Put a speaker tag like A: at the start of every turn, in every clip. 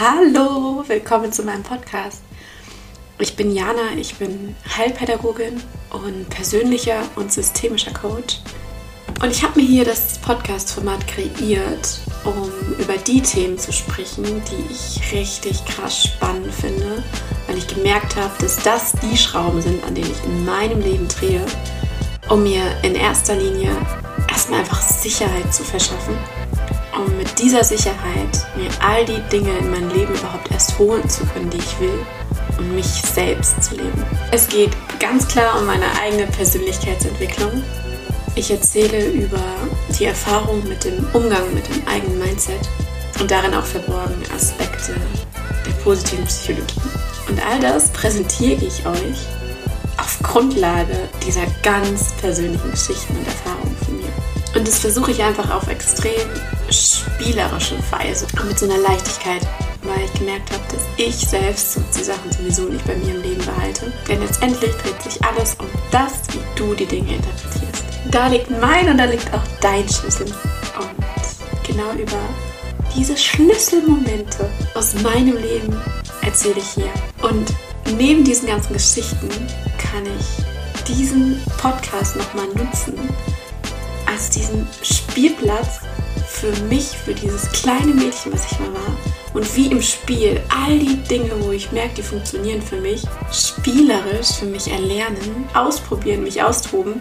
A: Hallo, willkommen zu meinem Podcast. Ich bin Jana, ich bin Heilpädagogin und persönlicher und systemischer Coach. Und ich habe mir hier das Podcast-Format kreiert, um über die Themen zu sprechen, die ich richtig krass spannend finde, weil ich gemerkt habe, dass das die Schrauben sind, an denen ich in meinem Leben drehe, um mir in erster Linie erstmal einfach Sicherheit zu verschaffen um mit dieser Sicherheit mir all die Dinge in mein Leben überhaupt erst holen zu können, die ich will und mich selbst zu leben. Es geht ganz klar um meine eigene Persönlichkeitsentwicklung. Ich erzähle über die Erfahrung mit dem Umgang mit dem eigenen Mindset und darin auch verborgene Aspekte der positiven Psychologie. Und all das präsentiere ich euch auf Grundlage dieser ganz persönlichen Geschichten und Erfahrungen von mir. Und das versuche ich einfach auf extrem spielerische Weise und mit so einer Leichtigkeit, weil ich gemerkt habe, dass ich selbst die Sachen sowieso nicht bei mir im Leben behalte. Denn letztendlich dreht sich alles um das, wie du die Dinge interpretierst. Da liegt mein und da liegt auch dein Schlüssel. Und genau über diese Schlüsselmomente aus meinem Leben erzähle ich hier. Und neben diesen ganzen Geschichten kann ich diesen Podcast nochmal nutzen als diesen Spielplatz für mich, für dieses kleine Mädchen, was ich mal war. Und wie im Spiel all die Dinge, wo ich merke, die funktionieren für mich, spielerisch für mich erlernen, ausprobieren, mich austoben,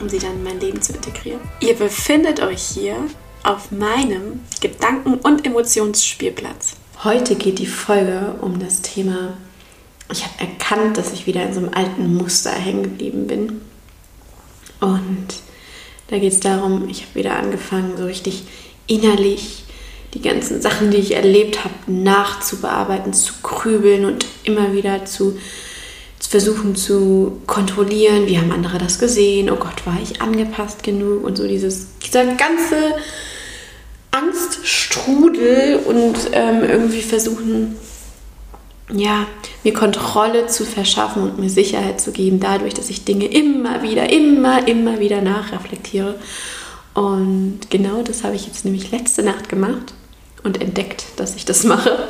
A: um sie dann in mein Leben zu integrieren. Ihr befindet euch hier auf meinem Gedanken- und Emotionsspielplatz. Heute geht die Folge um das Thema, ich habe erkannt, dass ich wieder in so einem alten Muster hängen geblieben bin. Und da geht es darum, ich habe wieder angefangen, so richtig innerlich die ganzen Sachen, die ich erlebt habe, nachzubearbeiten, zu grübeln und immer wieder zu, zu, versuchen zu kontrollieren. Wie haben andere das gesehen? Oh Gott, war ich angepasst genug? Und so dieses, dieser ganze Angststrudel und ähm, irgendwie versuchen, ja, mir Kontrolle zu verschaffen und mir Sicherheit zu geben, dadurch, dass ich Dinge immer wieder, immer, immer wieder nachreflektiere. Und genau das habe ich jetzt nämlich letzte Nacht gemacht und entdeckt, dass ich das mache.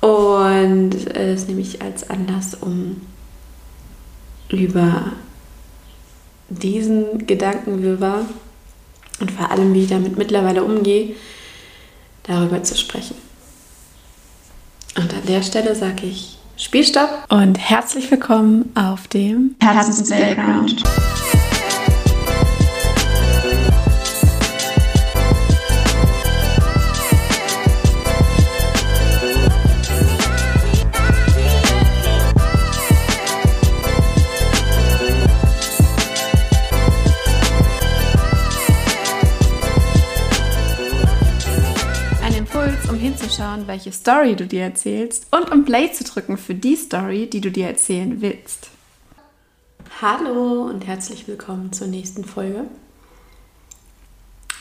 A: Und das nehme ich als Anlass, um über diesen Gedankenwirrwarr und vor allem, wie ich damit mittlerweile umgehe, darüber zu sprechen. Und an der Stelle sage ich Spielstopp und herzlich willkommen auf dem Herzensplayground. Hinzuschauen, welche Story du dir erzählst und um Play zu drücken für die Story, die du dir erzählen willst. Hallo und herzlich willkommen zur nächsten Folge.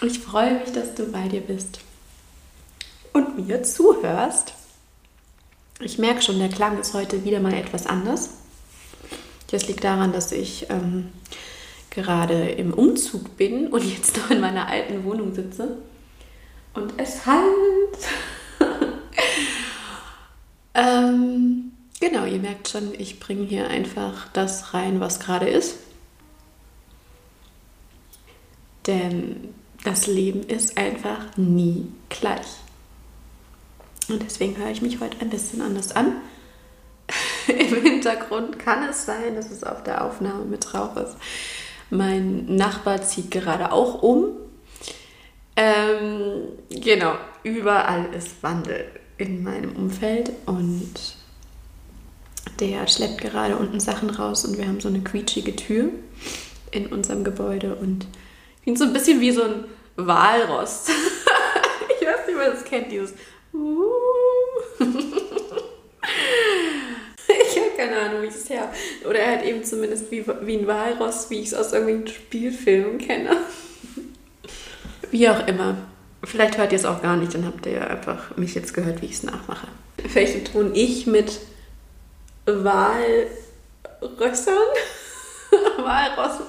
A: Ich freue mich, dass du bei dir bist und mir zuhörst. Ich merke schon, der Klang ist heute wieder mal etwas anders. Das liegt daran, dass ich ähm, gerade im Umzug bin und jetzt noch in meiner alten Wohnung sitze. Und es halt ähm, genau, ihr merkt schon, ich bringe hier einfach das rein, was gerade ist. Denn das Leben ist einfach nie gleich. Und deswegen höre ich mich heute ein bisschen anders an. Im Hintergrund kann es sein, dass es auf der Aufnahme mit drauf ist. Mein Nachbar zieht gerade auch um. Ähm, genau, überall ist Wandel in meinem Umfeld und der schleppt gerade unten Sachen raus und wir haben so eine quietschige Tür in unserem Gebäude und bin so ein bisschen wie so ein Walross. ich weiß nicht, wer das kennt, dieses Ich habe keine Ahnung, wie ich es her. Oder er hat eben zumindest wie, wie ein Walross, wie ich es aus irgendwelchen Spielfilmen kenne. Wie auch immer. Vielleicht hört ihr es auch gar nicht, dann habt ihr einfach mich jetzt gehört, wie ich es nachmache. Vielleicht tun ich mit Walrössern, Walrossen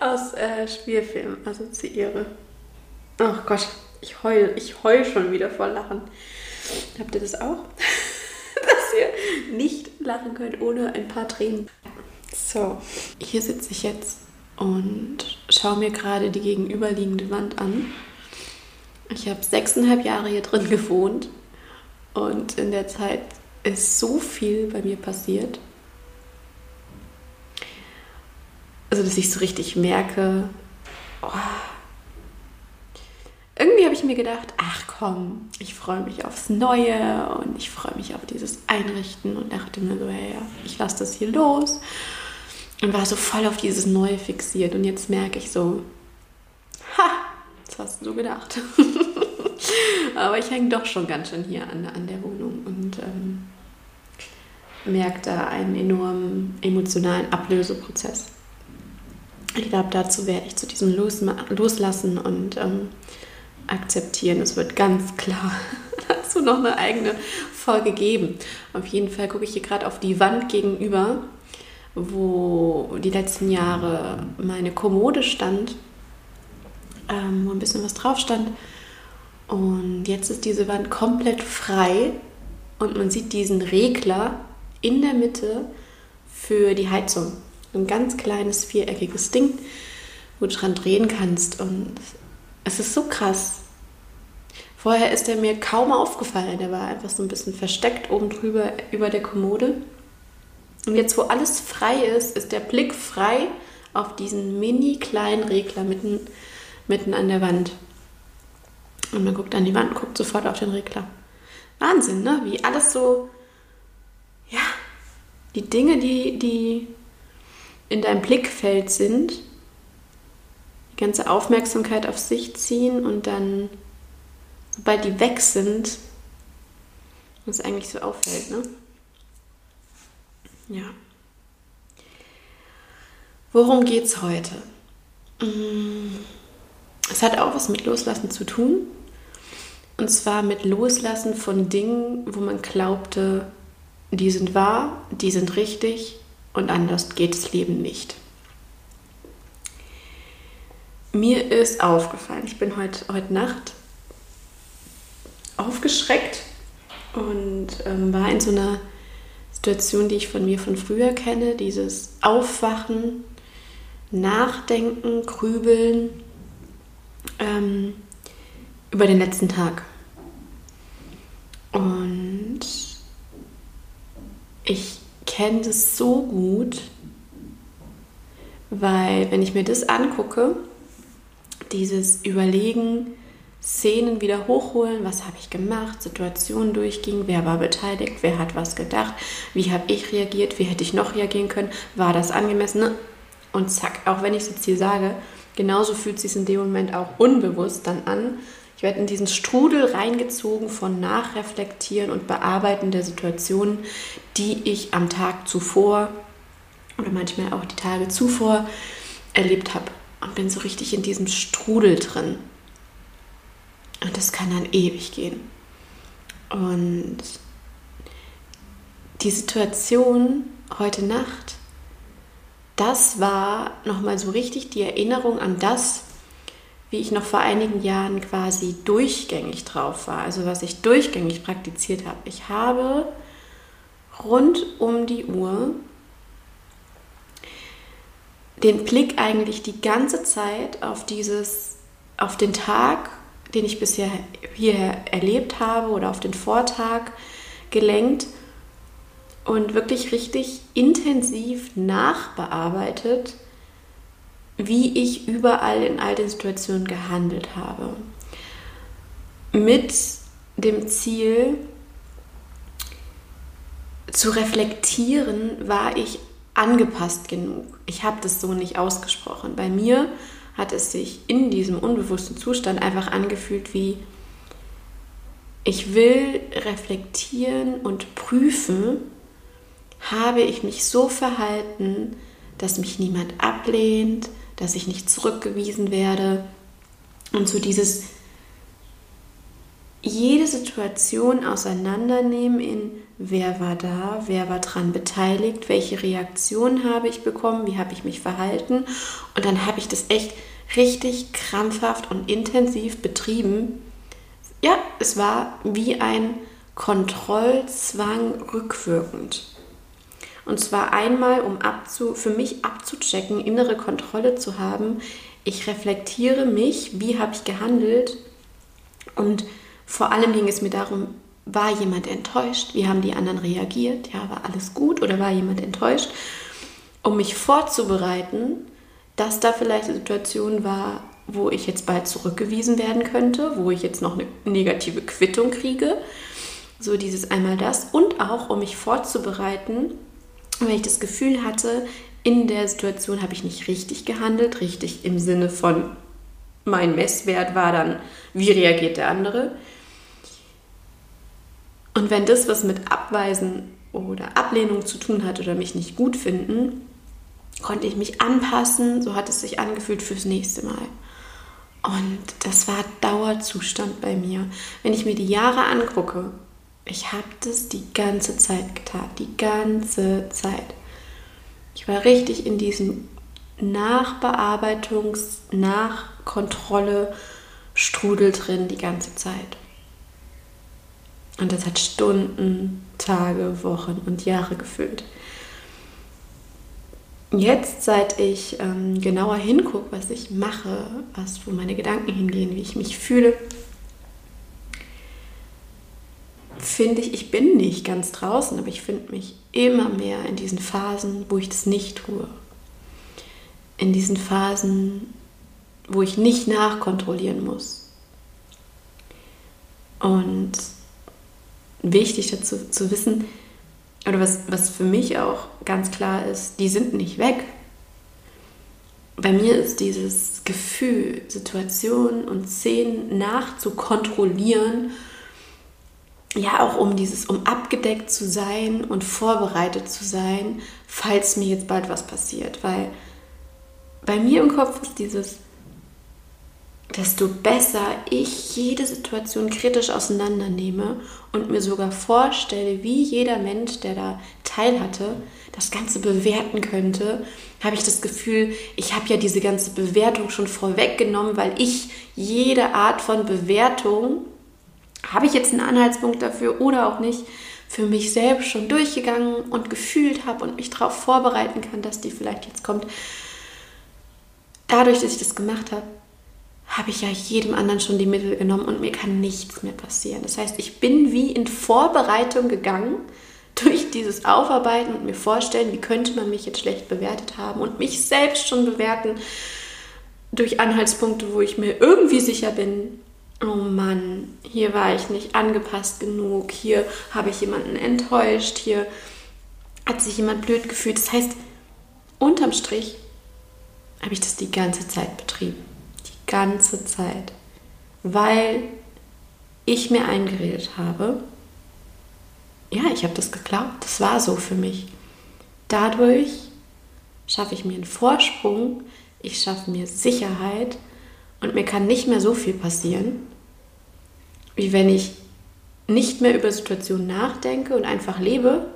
A: aus äh, Spielfilmen assoziiere. Ach Gott, ich heul, ich heul schon wieder vor Lachen. Habt ihr das auch? Dass ihr nicht lachen könnt ohne ein paar Tränen. So, hier sitze ich jetzt und schaue mir gerade die gegenüberliegende Wand an. Ich habe sechseinhalb Jahre hier drin gewohnt und in der Zeit ist so viel bei mir passiert. Also, dass ich so richtig merke, oh, irgendwie habe ich mir gedacht, ach komm, ich freue mich aufs Neue und ich freue mich auf dieses Einrichten und dachte mir so, ja, ich lasse das hier los und war so voll auf dieses Neue fixiert und jetzt merke ich so, ha, das hast du so gedacht. Aber ich hänge doch schon ganz schön hier an, an der Wohnung und ähm, merke da einen enormen emotionalen Ablöseprozess. Ich glaube, dazu werde ich zu diesem Los Loslassen und ähm, akzeptieren. Es wird ganz klar dazu noch eine eigene Folge geben. Auf jeden Fall gucke ich hier gerade auf die Wand gegenüber, wo die letzten Jahre meine Kommode stand, ähm, wo ein bisschen was drauf stand. Und jetzt ist diese Wand komplett frei und man sieht diesen Regler in der Mitte für die Heizung. Ein ganz kleines viereckiges Ding, wo du dran drehen kannst. Und es ist so krass. Vorher ist er mir kaum aufgefallen. Der war einfach so ein bisschen versteckt oben drüber über der Kommode. Und jetzt, wo alles frei ist, ist der Blick frei auf diesen mini kleinen Regler mitten, mitten an der Wand. Und man guckt an die Wand und guckt sofort auf den Regler. Wahnsinn, ne? Wie alles so, ja, die Dinge, die, die in deinem Blickfeld sind, die ganze Aufmerksamkeit auf sich ziehen und dann, sobald die weg sind, was eigentlich so auffällt, ne? Ja. Worum geht's heute? Mm, es hat auch was mit Loslassen zu tun. Und zwar mit Loslassen von Dingen, wo man glaubte, die sind wahr, die sind richtig und anders geht das Leben nicht. Mir ist aufgefallen, ich bin heute, heute Nacht aufgeschreckt und ähm, war in so einer Situation, die ich von mir von früher kenne, dieses Aufwachen, Nachdenken, Grübeln ähm, über den letzten Tag. Und ich kenne das so gut, weil wenn ich mir das angucke, dieses Überlegen, Szenen wieder hochholen, was habe ich gemacht, Situationen durchging, wer war beteiligt, wer hat was gedacht, wie habe ich reagiert, wie hätte ich noch reagieren können, war das angemessen ne? und zack, auch wenn ich es jetzt hier sage, genauso fühlt es sich in dem Moment auch unbewusst dann an. Ich werde in diesen Strudel reingezogen von Nachreflektieren und Bearbeiten der Situationen, die ich am Tag zuvor oder manchmal auch die Tage zuvor erlebt habe und bin so richtig in diesem Strudel drin. Und das kann dann ewig gehen. Und die Situation heute Nacht, das war nochmal so richtig die Erinnerung an das, wie ich noch vor einigen Jahren quasi durchgängig drauf war, also was ich durchgängig praktiziert habe. Ich habe rund um die Uhr den Blick eigentlich die ganze Zeit auf dieses, auf den Tag den ich bisher hierher erlebt habe oder auf den Vortag gelenkt und wirklich richtig intensiv nachbearbeitet, wie ich überall in all den Situationen gehandelt habe. Mit dem Ziel zu reflektieren, war ich angepasst genug. Ich habe das so nicht ausgesprochen. Bei mir hat es sich in diesem unbewussten Zustand einfach angefühlt wie, ich will reflektieren und prüfen, habe ich mich so verhalten, dass mich niemand ablehnt, dass ich nicht zurückgewiesen werde. Und so dieses jede Situation auseinandernehmen in wer war da, wer war dran beteiligt, welche Reaktion habe ich bekommen, wie habe ich mich verhalten. Und dann habe ich das echt richtig krampfhaft und intensiv betrieben. Ja, es war wie ein Kontrollzwang rückwirkend. Und zwar einmal, um abzu, für mich abzuchecken, innere Kontrolle zu haben. Ich reflektiere mich, wie habe ich gehandelt und vor allem ging es mir darum, war jemand enttäuscht? Wie haben die anderen reagiert? Ja, war alles gut oder war jemand enttäuscht? Um mich vorzubereiten, dass da vielleicht eine Situation war, wo ich jetzt bald zurückgewiesen werden könnte, wo ich jetzt noch eine negative Quittung kriege. So dieses einmal das. Und auch, um mich vorzubereiten, wenn ich das Gefühl hatte, in der Situation habe ich nicht richtig gehandelt, richtig im Sinne von mein Messwert war dann, wie reagiert der andere. Und wenn das was mit Abweisen oder Ablehnung zu tun hat oder mich nicht gut finden, konnte ich mich anpassen, so hat es sich angefühlt fürs nächste Mal. Und das war Dauerzustand bei mir. Wenn ich mir die Jahre angucke, ich habe das die ganze Zeit getan, die ganze Zeit. Ich war richtig in diesem Nachbearbeitungs-, Nachkontrolle, Strudel drin die ganze Zeit. Und das hat Stunden, Tage, Wochen und Jahre gefüllt. Jetzt, seit ich ähm, genauer hingucke, was ich mache, was, wo meine Gedanken hingehen, wie ich mich fühle, finde ich, ich bin nicht ganz draußen, aber ich finde mich immer mehr in diesen Phasen, wo ich das nicht tue. In diesen Phasen, wo ich nicht nachkontrollieren muss. Und wichtig dazu zu wissen, oder was, was für mich auch ganz klar ist, die sind nicht weg. Bei mir ist dieses Gefühl, Situationen und Szenen nachzukontrollieren, ja auch um dieses, um abgedeckt zu sein und vorbereitet zu sein, falls mir jetzt bald was passiert. Weil bei mir im Kopf ist dieses, desto besser ich jede Situation kritisch auseinandernehme und mir sogar vorstelle, wie jeder Mensch, der da teil hatte, das Ganze bewerten könnte, habe ich das Gefühl, ich habe ja diese ganze Bewertung schon vorweggenommen, weil ich jede Art von Bewertung, habe ich jetzt einen Anhaltspunkt dafür oder auch nicht, für mich selbst schon durchgegangen und gefühlt habe und mich darauf vorbereiten kann, dass die vielleicht jetzt kommt. Dadurch, dass ich das gemacht habe, habe ich ja jedem anderen schon die Mittel genommen und mir kann nichts mehr passieren. Das heißt, ich bin wie in Vorbereitung gegangen durch dieses Aufarbeiten und mir vorstellen, wie könnte man mich jetzt schlecht bewertet haben und mich selbst schon bewerten durch Anhaltspunkte, wo ich mir irgendwie sicher bin, oh Mann, hier war ich nicht angepasst genug, hier habe ich jemanden enttäuscht, hier hat sich jemand blöd gefühlt. Das heißt, unterm Strich habe ich das die ganze Zeit betrieben. Ganze Zeit, weil ich mir eingeredet habe, ja, ich habe das geglaubt, das war so für mich. Dadurch schaffe ich mir einen Vorsprung, ich schaffe mir Sicherheit und mir kann nicht mehr so viel passieren, wie wenn ich nicht mehr über Situationen nachdenke und einfach lebe.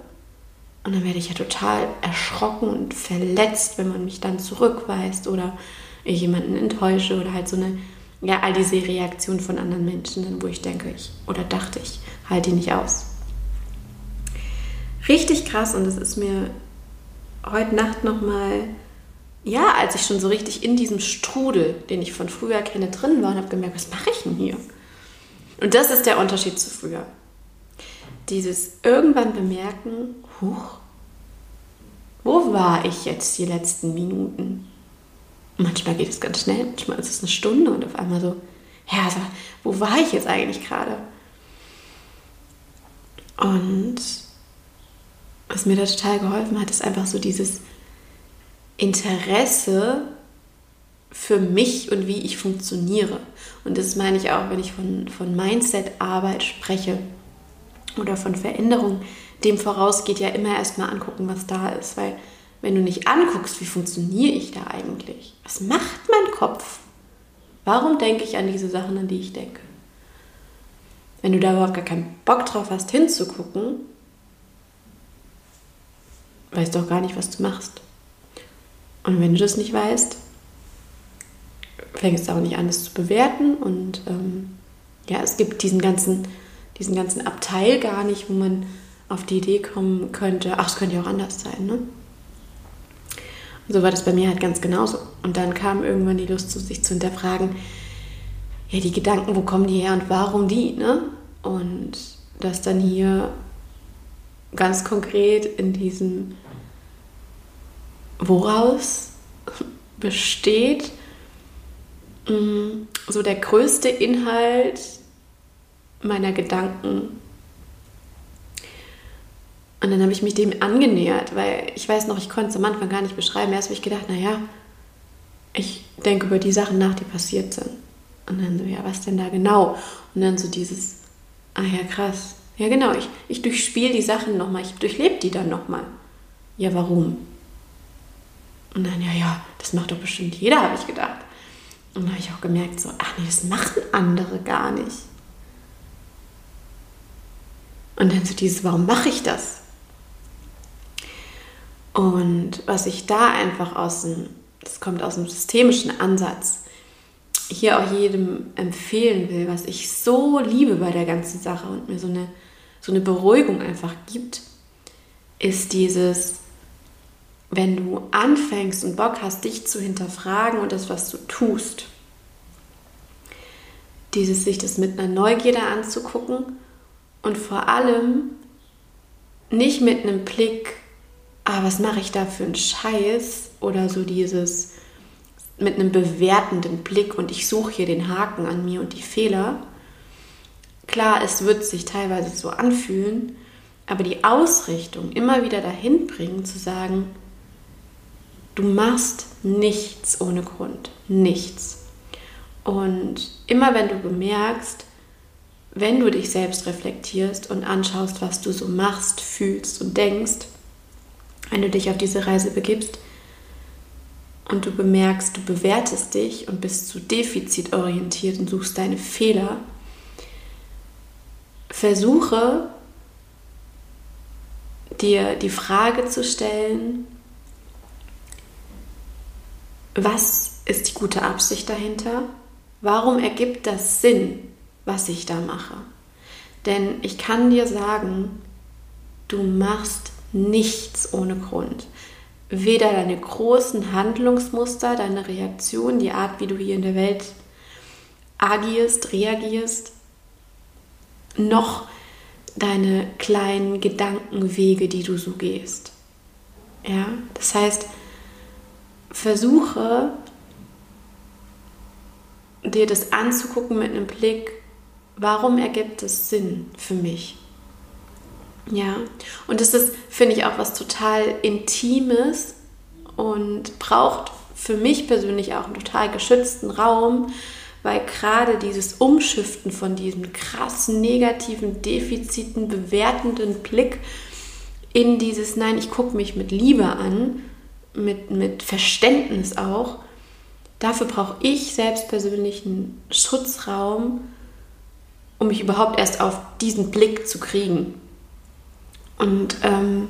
A: Und dann werde ich ja total erschrocken und verletzt, wenn man mich dann zurückweist oder ich jemanden enttäusche oder halt so eine, ja, all diese Reaktionen von anderen Menschen, wo ich denke, ich oder dachte ich, halte die nicht aus. Richtig krass und das ist mir heute Nacht nochmal, ja, als ich schon so richtig in diesem Strudel, den ich von früher kenne, drin war und habe gemerkt, was mache ich denn hier? Und das ist der Unterschied zu früher. Dieses irgendwann bemerken, huch, wo war ich jetzt die letzten Minuten? manchmal geht es ganz schnell, manchmal ist es eine Stunde und auf einmal so, ja, also, wo war ich jetzt eigentlich gerade? Und was mir da total geholfen hat, ist einfach so dieses Interesse für mich und wie ich funktioniere. Und das meine ich auch, wenn ich von, von Mindset-Arbeit spreche oder von Veränderung. Dem voraus geht ja immer erstmal angucken, was da ist, weil wenn du nicht anguckst, wie funktioniere ich da eigentlich? Was macht mein Kopf? Warum denke ich an diese Sachen, an die ich denke? Wenn du da überhaupt gar keinen Bock drauf hast, hinzugucken, weißt du auch gar nicht, was du machst. Und wenn du das nicht weißt, fängst auch nicht an, das zu bewerten. Und ähm, ja, es gibt diesen ganzen diesen ganzen Abteil gar nicht, wo man auf die Idee kommen könnte, ach, es könnte ja auch anders sein, ne? Und so war das bei mir halt ganz genauso. Und dann kam irgendwann die Lust, sich zu hinterfragen, ja, die Gedanken, wo kommen die her und warum die, ne? Und das dann hier ganz konkret in diesem Woraus besteht so der größte Inhalt meiner Gedanken. Und dann habe ich mich dem angenähert, weil ich weiß noch, ich konnte es am Anfang gar nicht beschreiben. Erst habe ich gedacht, naja, ich denke über die Sachen nach, die passiert sind. Und dann so, ja, was denn da genau? Und dann so dieses, ah ja, krass. Ja, genau, ich, ich durchspiele die Sachen nochmal, ich durchlebe die dann nochmal. Ja, warum? Und dann, ja, ja, das macht doch bestimmt jeder, habe ich gedacht. Und dann habe ich auch gemerkt, so, ach nee, das machen andere gar nicht. Und dann so dieses, warum mache ich das? Und was ich da einfach aus dem, das kommt aus dem systemischen Ansatz, hier auch jedem empfehlen will, was ich so liebe bei der ganzen Sache und mir so eine, so eine Beruhigung einfach gibt, ist dieses, wenn du anfängst und Bock hast, dich zu hinterfragen und das, was du tust, dieses sich das mit einer Neugierde anzugucken und vor allem nicht mit einem Blick, ah, was mache ich da für einen Scheiß oder so dieses mit einem bewertenden Blick und ich suche hier den Haken an mir und die Fehler. Klar, es wird sich teilweise so anfühlen, aber die Ausrichtung immer wieder dahin bringen, zu sagen, du machst nichts ohne Grund, nichts. Und immer wenn du bemerkst, wenn du dich selbst reflektierst und anschaust, was du so machst, fühlst und denkst, wenn du dich auf diese Reise begibst, und du bemerkst, du bewertest dich und bist zu defizitorientiert und suchst deine Fehler, versuche dir die Frage zu stellen, was ist die gute Absicht dahinter? Warum ergibt das Sinn, was ich da mache? Denn ich kann dir sagen, du machst nichts ohne Grund weder deine großen Handlungsmuster, deine Reaktion, die Art, wie du hier in der Welt agierst, reagierst, noch deine kleinen Gedankenwege, die du so gehst. Ja, das heißt, versuche dir das anzugucken mit einem Blick, warum ergibt es Sinn für mich? Ja, und das ist, finde ich, auch was total Intimes und braucht für mich persönlich auch einen total geschützten Raum, weil gerade dieses Umschiften von diesem krassen, negativen, defiziten, bewertenden Blick in dieses Nein, ich gucke mich mit Liebe an, mit, mit Verständnis auch, dafür brauche ich selbst persönlich einen Schutzraum, um mich überhaupt erst auf diesen Blick zu kriegen. Und ähm,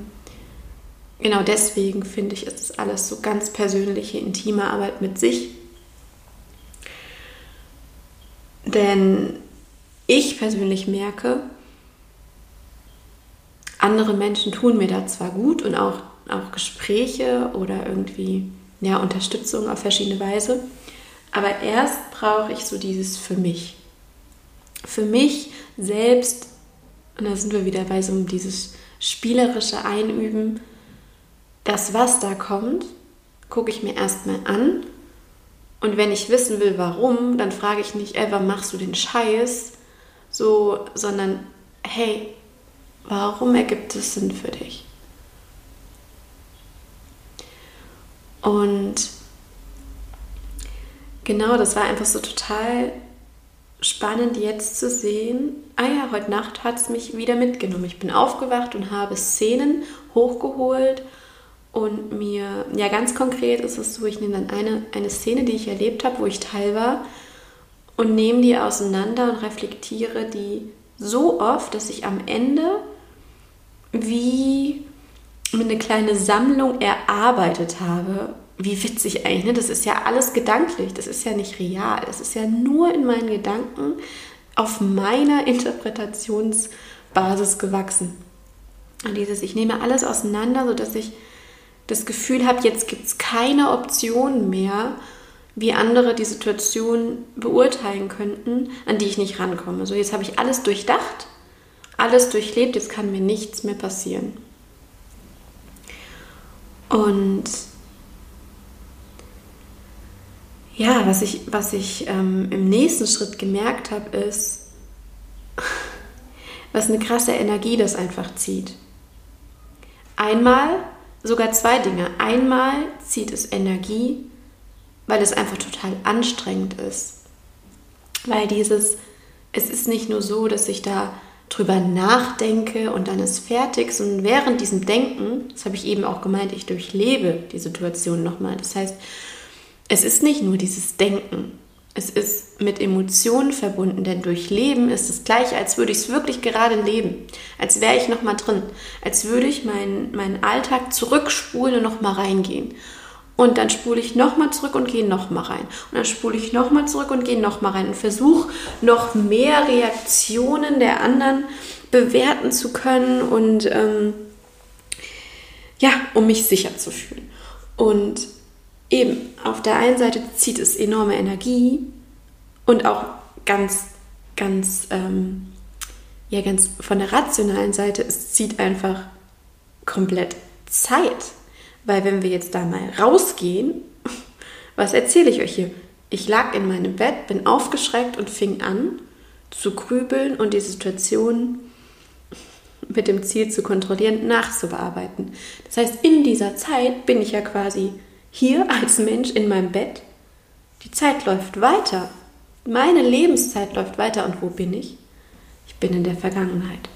A: genau deswegen finde ich, ist es alles so ganz persönliche, intime Arbeit mit sich. Denn ich persönlich merke, andere Menschen tun mir da zwar gut und auch, auch Gespräche oder irgendwie ja, Unterstützung auf verschiedene Weise, aber erst brauche ich so dieses für mich. Für mich selbst, und da sind wir wieder bei so dieses spielerische Einüben, das, was da kommt, gucke ich mir erstmal an. Und wenn ich wissen will, warum, dann frage ich nicht, ey, warum machst du den Scheiß? So, sondern, hey, warum ergibt es Sinn für dich? Und genau, das war einfach so total spannend jetzt zu sehen, ah ja, heute Nacht hat es mich wieder mitgenommen. Ich bin aufgewacht und habe Szenen hochgeholt und mir, ja ganz konkret ist es so, ich nehme dann eine, eine Szene, die ich erlebt habe, wo ich teil war und nehme die auseinander und reflektiere die so oft, dass ich am Ende wie eine kleine Sammlung erarbeitet habe wie witzig eigentlich, ne? Das ist ja alles gedanklich, das ist ja nicht real, das ist ja nur in meinen Gedanken auf meiner Interpretationsbasis gewachsen. Und dieses, ich nehme alles auseinander, sodass ich das Gefühl habe, jetzt gibt es keine Option mehr, wie andere die Situation beurteilen könnten, an die ich nicht rankomme. So, jetzt habe ich alles durchdacht, alles durchlebt, jetzt kann mir nichts mehr passieren. Und ja, was ich, was ich ähm, im nächsten Schritt gemerkt habe, ist, was eine krasse Energie das einfach zieht. Einmal, sogar zwei Dinge. Einmal zieht es Energie, weil es einfach total anstrengend ist. Weil dieses, es ist nicht nur so, dass ich da drüber nachdenke und dann ist fertig, sondern während diesem Denken, das habe ich eben auch gemeint, ich durchlebe die Situation nochmal. Das heißt, es ist nicht nur dieses Denken, es ist mit Emotionen verbunden, denn durchleben ist das gleiche, als würde ich es wirklich gerade leben, als wäre ich nochmal drin, als würde ich meinen, meinen Alltag zurückspulen und nochmal reingehen. Und dann spule ich nochmal zurück und gehe nochmal rein. Und dann spule ich nochmal zurück und gehe nochmal rein und versuche noch mehr Reaktionen der anderen bewerten zu können und ähm, ja, um mich sicher zu fühlen. Und eben, auf der einen Seite zieht es enorme Energie und auch ganz, ganz, ähm, ja, ganz von der rationalen Seite, es zieht einfach komplett Zeit. Weil wenn wir jetzt da mal rausgehen, was erzähle ich euch hier? Ich lag in meinem Bett, bin aufgeschreckt und fing an zu grübeln und die Situation mit dem Ziel zu kontrollieren, nachzubearbeiten. Das heißt, in dieser Zeit bin ich ja quasi hier als Mensch in meinem Bett. Die Zeit läuft weiter. Meine Lebenszeit läuft weiter. Und wo bin ich? Ich bin in der Vergangenheit.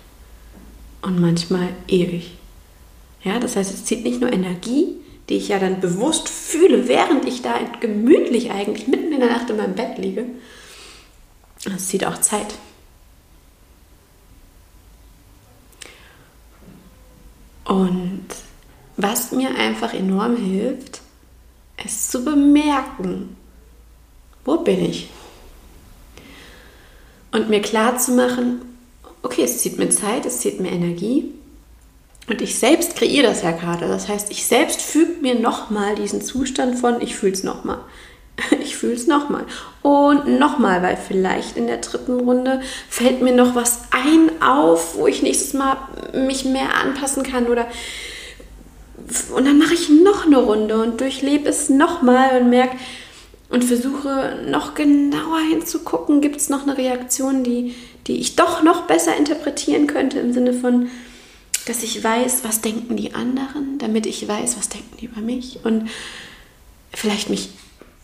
A: Und manchmal ewig. Ja, das heißt, es zieht nicht nur Energie, die ich ja dann bewusst fühle, während ich da gemütlich eigentlich mitten in der Nacht in meinem Bett liege. Es zieht auch Zeit. Und was mir einfach enorm hilft, es zu bemerken. Wo bin ich? Und mir klar zu machen, okay, es zieht mir Zeit, es zieht mir Energie. Und ich selbst kreiere das ja gerade. Das heißt, ich selbst füge mir nochmal diesen Zustand von, ich fühle es nochmal. Ich fühle es nochmal. Und nochmal, weil vielleicht in der dritten Runde fällt mir noch was ein auf, wo ich nächstes Mal mich mehr anpassen kann oder und dann mache ich noch eine Runde und durchlebe es nochmal und merke und versuche noch genauer hinzugucken, gibt es noch eine Reaktion, die, die ich doch noch besser interpretieren könnte im Sinne von, dass ich weiß, was denken die anderen, damit ich weiß, was denken die über mich und vielleicht mich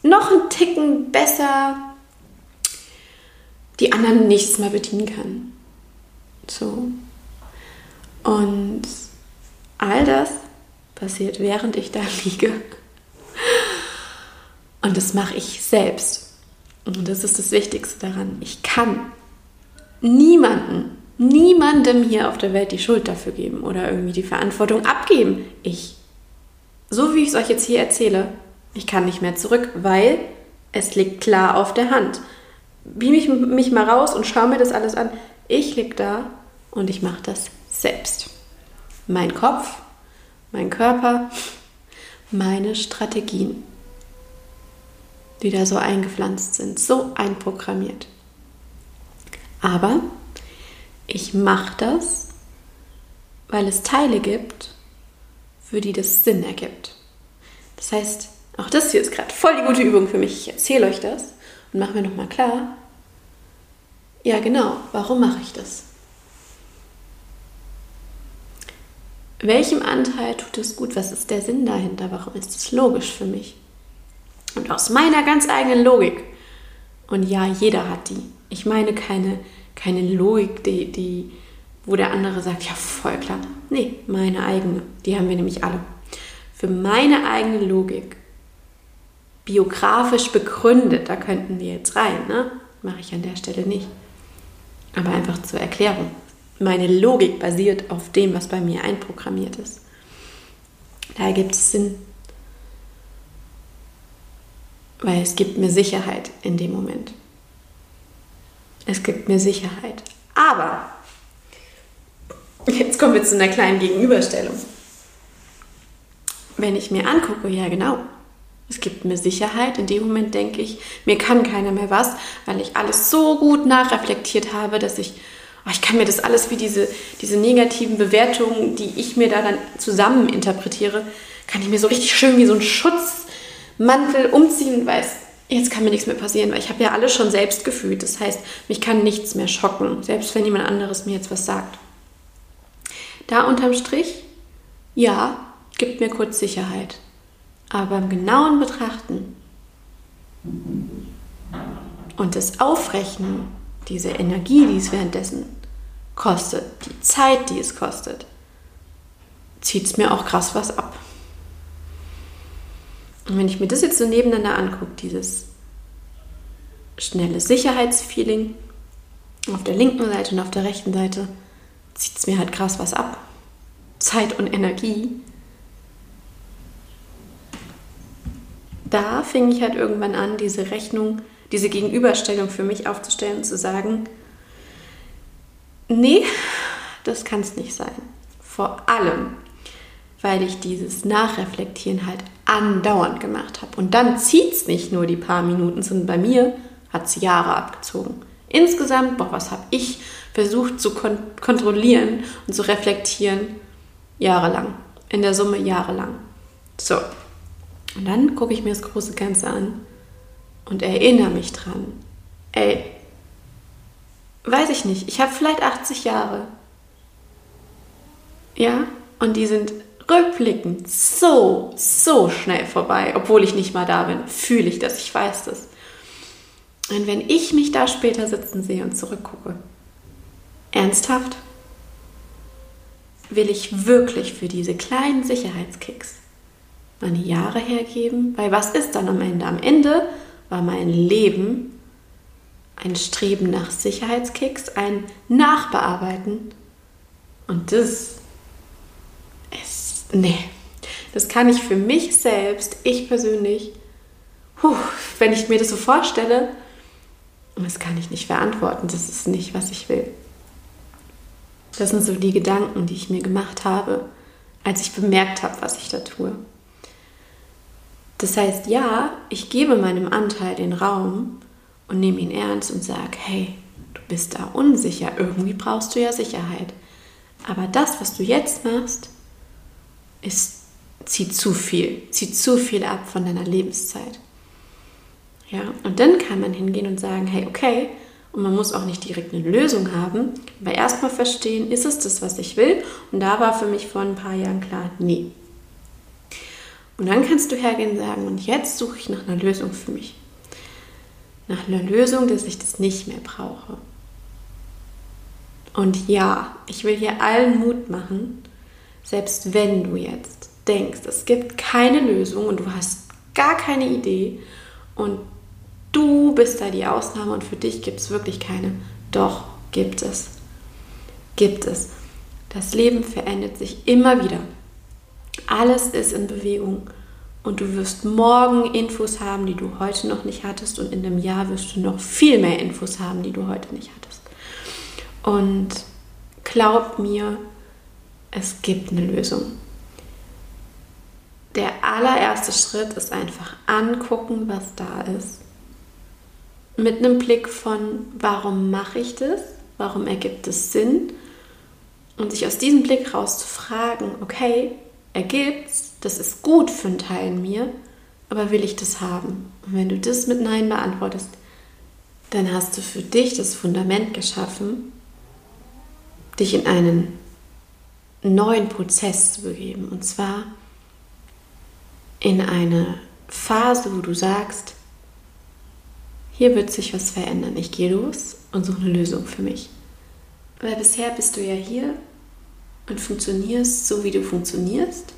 A: noch einen Ticken besser die anderen nächstes Mal bedienen kann. So. Und all das passiert, während ich da liege. Und das mache ich selbst. Und das ist das Wichtigste daran. Ich kann niemanden, niemandem hier auf der Welt die Schuld dafür geben oder irgendwie die Verantwortung abgeben. Ich, so wie ich es euch jetzt hier erzähle, ich kann nicht mehr zurück, weil es liegt klar auf der Hand. Beam ich mich mal raus und schaue mir das alles an. Ich liege da und ich mache das selbst. Mein Kopf mein Körper, meine Strategien, die da so eingepflanzt sind, so einprogrammiert. Aber ich mache das, weil es Teile gibt, für die das Sinn ergibt. Das heißt, auch das hier ist gerade voll die gute Übung für mich. Ich erzähle euch das und mache mir nochmal klar, ja genau, warum mache ich das? welchem Anteil tut es gut? Was ist der Sinn dahinter? Warum ist es logisch für mich? Und aus meiner ganz eigenen Logik, und ja, jeder hat die. Ich meine keine, keine Logik, die, die, wo der andere sagt, ja, voll klar. Nee, meine eigene. Die haben wir nämlich alle. Für meine eigene Logik, biografisch begründet, da könnten wir jetzt rein, ne? Mache ich an der Stelle nicht. Aber einfach zur Erklärung meine Logik basiert auf dem, was bei mir einprogrammiert ist. Daher gibt es Sinn. Weil es gibt mir Sicherheit in dem Moment. Es gibt mir Sicherheit. Aber jetzt kommen wir zu einer kleinen Gegenüberstellung. Wenn ich mir angucke, ja genau, es gibt mir Sicherheit. In dem Moment denke ich, mir kann keiner mehr was, weil ich alles so gut nachreflektiert habe, dass ich, oh, ich kann mir das alles wie diese, diese negativen Bewertungen, die ich mir da dann zusammen interpretiere, kann ich mir so richtig schön wie so ein Schutzmantel umziehen und weiß, jetzt kann mir nichts mehr passieren, weil ich habe ja alles schon selbst gefühlt. Das heißt, mich kann nichts mehr schocken, selbst wenn jemand anderes mir jetzt was sagt. Da unterm Strich, ja, gibt mir kurz Sicherheit. Aber beim genauen Betrachten und das Aufrechnen, diese Energie, die es währenddessen kostet, die Zeit, die es kostet, zieht es mir auch krass was ab. Und wenn ich mir das jetzt so nebeneinander angucke, dieses schnelle Sicherheitsfeeling auf der linken Seite und auf der rechten Seite, zieht es mir halt krass was ab. Zeit und Energie. da fing ich halt irgendwann an, diese Rechnung, diese Gegenüberstellung für mich aufzustellen und zu sagen, nee, das kann es nicht sein. Vor allem, weil ich dieses Nachreflektieren halt andauernd gemacht habe. Und dann zieht es nicht nur die paar Minuten, sondern bei mir hat es Jahre abgezogen. Insgesamt, boah, was habe ich versucht zu kon kontrollieren und zu reflektieren? Jahrelang. In der Summe jahrelang. So, und dann gucke ich mir das große Ganze an und erinnere mich dran. Ey, weiß ich nicht, ich habe vielleicht 80 Jahre. Ja, und die sind rückblickend so, so schnell vorbei, obwohl ich nicht mal da bin, fühle ich das, ich weiß das. Und wenn ich mich da später sitzen sehe und zurückgucke, ernsthaft, will ich wirklich für diese kleinen Sicherheitskicks meine Jahre hergeben? Weil was ist dann am Ende? Am Ende war mein Leben ein Streben nach Sicherheitskicks, ein Nachbearbeiten. Und das ist, nee, das kann ich für mich selbst, ich persönlich, puh, wenn ich mir das so vorstelle, das kann ich nicht verantworten. Das ist nicht, was ich will. Das sind so die Gedanken, die ich mir gemacht habe, als ich bemerkt habe, was ich da tue. Das heißt, ja, ich gebe meinem Anteil den Raum und nehme ihn ernst und sage, hey, du bist da unsicher, irgendwie brauchst du ja Sicherheit. Aber das, was du jetzt machst, ist, zieht zu viel, zieht zu viel ab von deiner Lebenszeit. Ja, und dann kann man hingehen und sagen, hey, okay, und man muss auch nicht direkt eine Lösung haben, aber erstmal verstehen, ist es das, was ich will? Und da war für mich vor ein paar Jahren klar, nee, und dann kannst du hergehen und sagen, und jetzt suche ich nach einer Lösung für mich. Nach einer Lösung, dass ich das nicht mehr brauche. Und ja, ich will hier allen Mut machen, selbst wenn du jetzt denkst, es gibt keine Lösung und du hast gar keine Idee und du bist da die Ausnahme und für dich gibt es wirklich keine. Doch, gibt es. Gibt es. Das Leben verändert sich immer wieder. Alles ist in Bewegung und du wirst morgen Infos haben, die du heute noch nicht hattest und in einem Jahr wirst du noch viel mehr Infos haben, die du heute nicht hattest. Und glaub mir, es gibt eine Lösung. Der allererste Schritt ist einfach angucken, was da ist. Mit einem Blick von, warum mache ich das? Warum ergibt es Sinn? Und sich aus diesem Blick raus zu fragen, okay, ergibt's, das ist gut für einen Teil in mir, aber will ich das haben? Und wenn du das mit Nein beantwortest, dann hast du für dich das Fundament geschaffen, dich in einen neuen Prozess zu begeben. Und zwar in eine Phase, wo du sagst, hier wird sich was verändern. Ich gehe los und suche eine Lösung für mich. Weil bisher bist du ja hier und funktionierst so, wie du funktionierst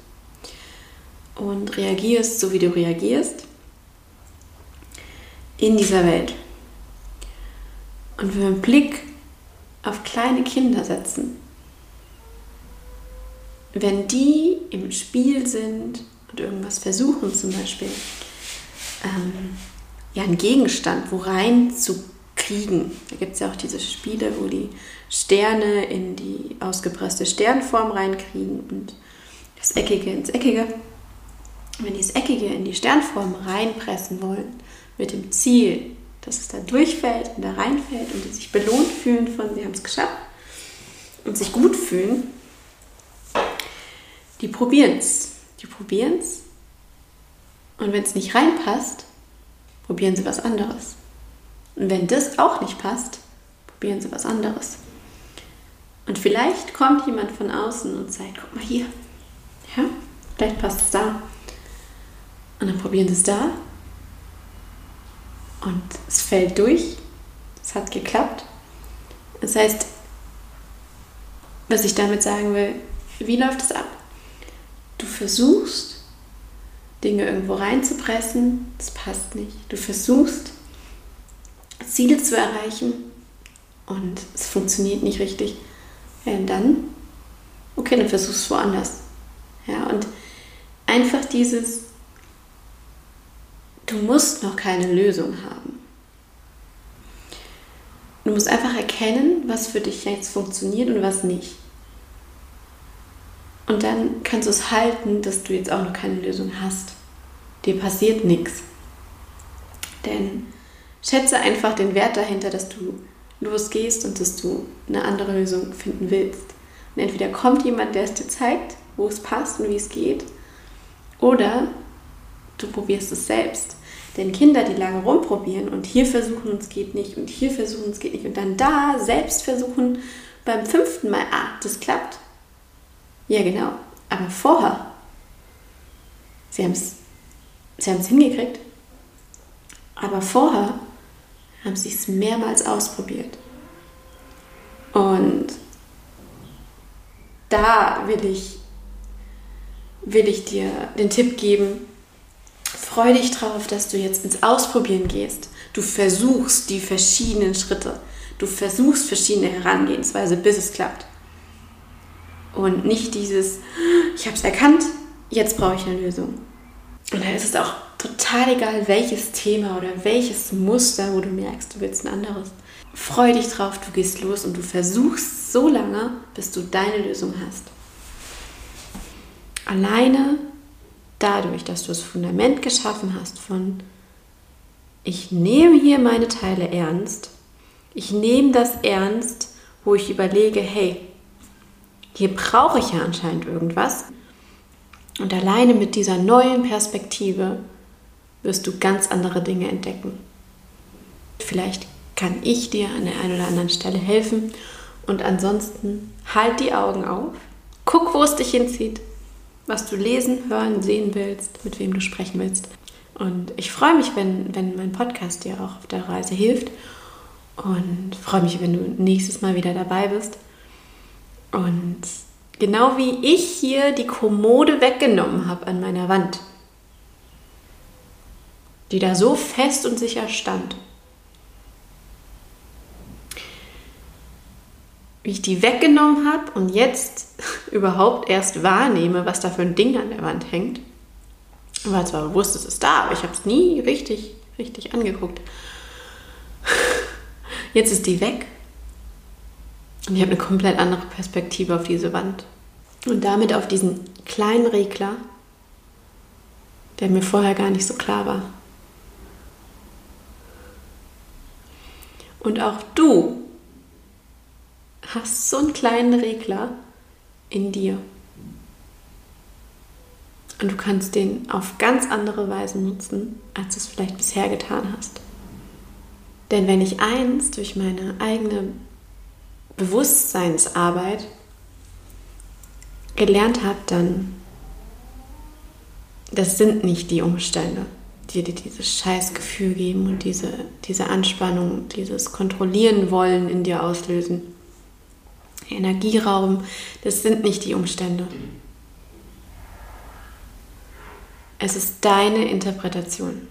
A: und reagierst so, wie du reagierst in dieser Welt. Und wenn wir einen Blick auf kleine Kinder setzen, wenn die im Spiel sind und irgendwas versuchen, zum Beispiel ähm, ja, einen Gegenstand wo rein zu kriegen. Da gibt es ja auch diese Spiele, wo die Sterne in die ausgepresste Sternform reinkriegen und das Eckige ins Eckige. Wenn die das Eckige in die Sternform reinpressen wollen, mit dem Ziel, dass es da durchfällt und da reinfällt und die sich belohnt fühlen von, sie haben es geschafft und sich gut fühlen, die probieren es. Die probieren es. Und wenn es nicht reinpasst, probieren sie was anderes. Und wenn das auch nicht passt, probieren sie was anderes. Und vielleicht kommt jemand von außen und sagt, guck mal hier, ja, vielleicht passt es da. Und dann probieren sie es da. Und es fällt durch. Es hat geklappt. Das heißt, was ich damit sagen will, wie läuft es ab? Versuchst, Dinge irgendwo reinzupressen, das passt nicht. Du versuchst, Ziele zu erreichen und es funktioniert nicht richtig. Ja, und dann, okay, dann versuchst du woanders. Ja, und einfach dieses, du musst noch keine Lösung haben. Du musst einfach erkennen, was für dich jetzt funktioniert und was nicht. Und dann kannst du es halten, dass du jetzt auch noch keine Lösung hast. Dir passiert nichts. Denn schätze einfach den Wert dahinter, dass du losgehst und dass du eine andere Lösung finden willst. Und entweder kommt jemand, der es dir zeigt, wo es passt und wie es geht, oder du probierst es selbst. Denn Kinder, die lange rumprobieren und hier versuchen, es geht nicht und hier versuchen, es geht nicht und dann da selbst versuchen, beim fünften Mal, ah, das klappt, ja, genau. Aber vorher, sie haben es sie hingekriegt, aber vorher haben sie es mehrmals ausprobiert. Und da will ich, will ich dir den Tipp geben, freu dich drauf, dass du jetzt ins Ausprobieren gehst. Du versuchst die verschiedenen Schritte. Du versuchst verschiedene Herangehensweise, bis es klappt. Und nicht dieses, ich habe es erkannt, jetzt brauche ich eine Lösung. Und da ist es auch total egal, welches Thema oder welches Muster, wo du merkst, du willst ein anderes. Freu dich drauf, du gehst los und du versuchst so lange, bis du deine Lösung hast. Alleine dadurch, dass du das Fundament geschaffen hast von, ich nehme hier meine Teile ernst, ich nehme das ernst, wo ich überlege, hey, hier brauche ich ja anscheinend irgendwas. Und alleine mit dieser neuen Perspektive wirst du ganz andere Dinge entdecken. Vielleicht kann ich dir an der einen oder anderen Stelle helfen. Und ansonsten halt die Augen auf, guck, wo es dich hinzieht, was du lesen, hören, sehen willst, mit wem du sprechen willst. Und ich freue mich, wenn, wenn mein Podcast dir auch auf der Reise hilft. Und freue mich, wenn du nächstes Mal wieder dabei bist. Und genau wie ich hier die Kommode weggenommen habe an meiner Wand, die da so fest und sicher stand, wie ich die weggenommen habe und jetzt überhaupt erst wahrnehme, was da für ein Ding an der Wand hängt. War zwar bewusst, es ist da, aber ich habe es nie richtig, richtig angeguckt. Jetzt ist die weg und ich habe eine komplett andere Perspektive auf diese Wand. Und damit auf diesen kleinen Regler, der mir vorher gar nicht so klar war. Und auch du hast so einen kleinen Regler in dir. Und du kannst den auf ganz andere Weise nutzen, als du es vielleicht bisher getan hast. Denn wenn ich eins durch meine eigene Bewusstseinsarbeit gelernt habe, dann, das sind nicht die Umstände, die dir dieses Scheißgefühl geben und diese, diese Anspannung, dieses Kontrollieren wollen in dir auslösen. Energieraum, das sind nicht die Umstände. Es ist deine Interpretation.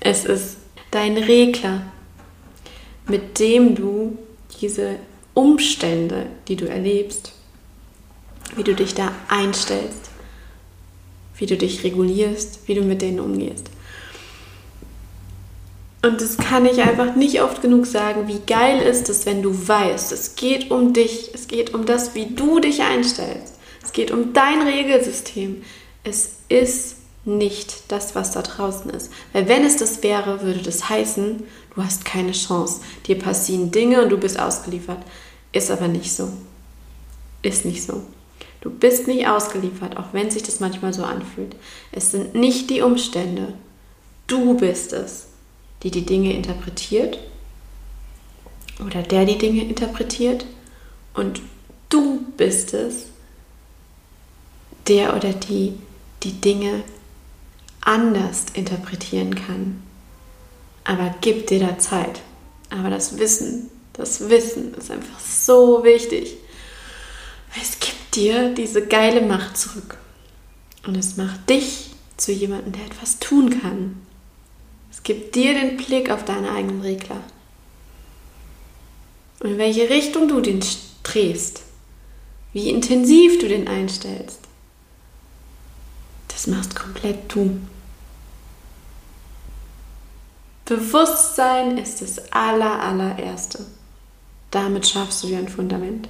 A: Es ist dein Regler, mit dem du diese Umstände, die du erlebst, wie du dich da einstellst, wie du dich regulierst, wie du mit denen umgehst. Und das kann ich einfach nicht oft genug sagen, wie geil ist es, wenn du weißt, es geht um dich, es geht um das, wie du dich einstellst, es geht um dein Regelsystem. Es ist nicht das, was da draußen ist. Weil wenn es das wäre, würde das heißen, du hast keine Chance. Dir passieren Dinge und du bist ausgeliefert. Ist aber nicht so. Ist nicht so. Du bist nicht ausgeliefert, auch wenn sich das manchmal so anfühlt. Es sind nicht die Umstände. Du bist es, die die Dinge interpretiert oder der die Dinge interpretiert und du bist es, der oder die die Dinge anders interpretieren kann. Aber gib dir da Zeit. Aber das Wissen, das Wissen ist einfach so wichtig. Es gibt dir diese geile Macht zurück. Und es macht dich zu jemandem, der etwas tun kann. Es gibt dir den Blick auf deine eigenen Regler. Und in welche Richtung du den drehst, wie intensiv du den einstellst, das machst komplett du. Bewusstsein ist das aller, allererste. Damit schaffst du dir ein Fundament.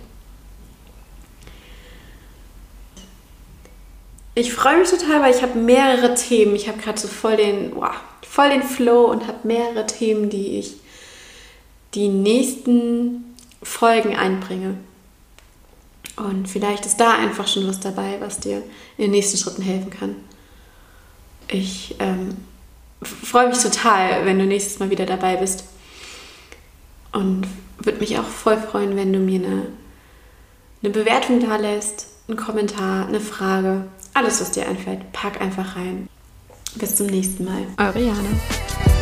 A: Ich freue mich total, weil ich habe mehrere Themen. Ich habe gerade so voll den, wow, voll den Flow und habe mehrere Themen, die ich die nächsten Folgen einbringe. Und vielleicht ist da einfach schon was dabei, was dir in den nächsten Schritten helfen kann. Ich ähm, freue mich total, wenn du nächstes Mal wieder dabei bist. Und würde mich auch voll freuen, wenn du mir eine, eine Bewertung da lässt, einen Kommentar, eine Frage. Alles, was dir einfällt, pack einfach rein. Bis zum nächsten Mal.
B: Eure Jana.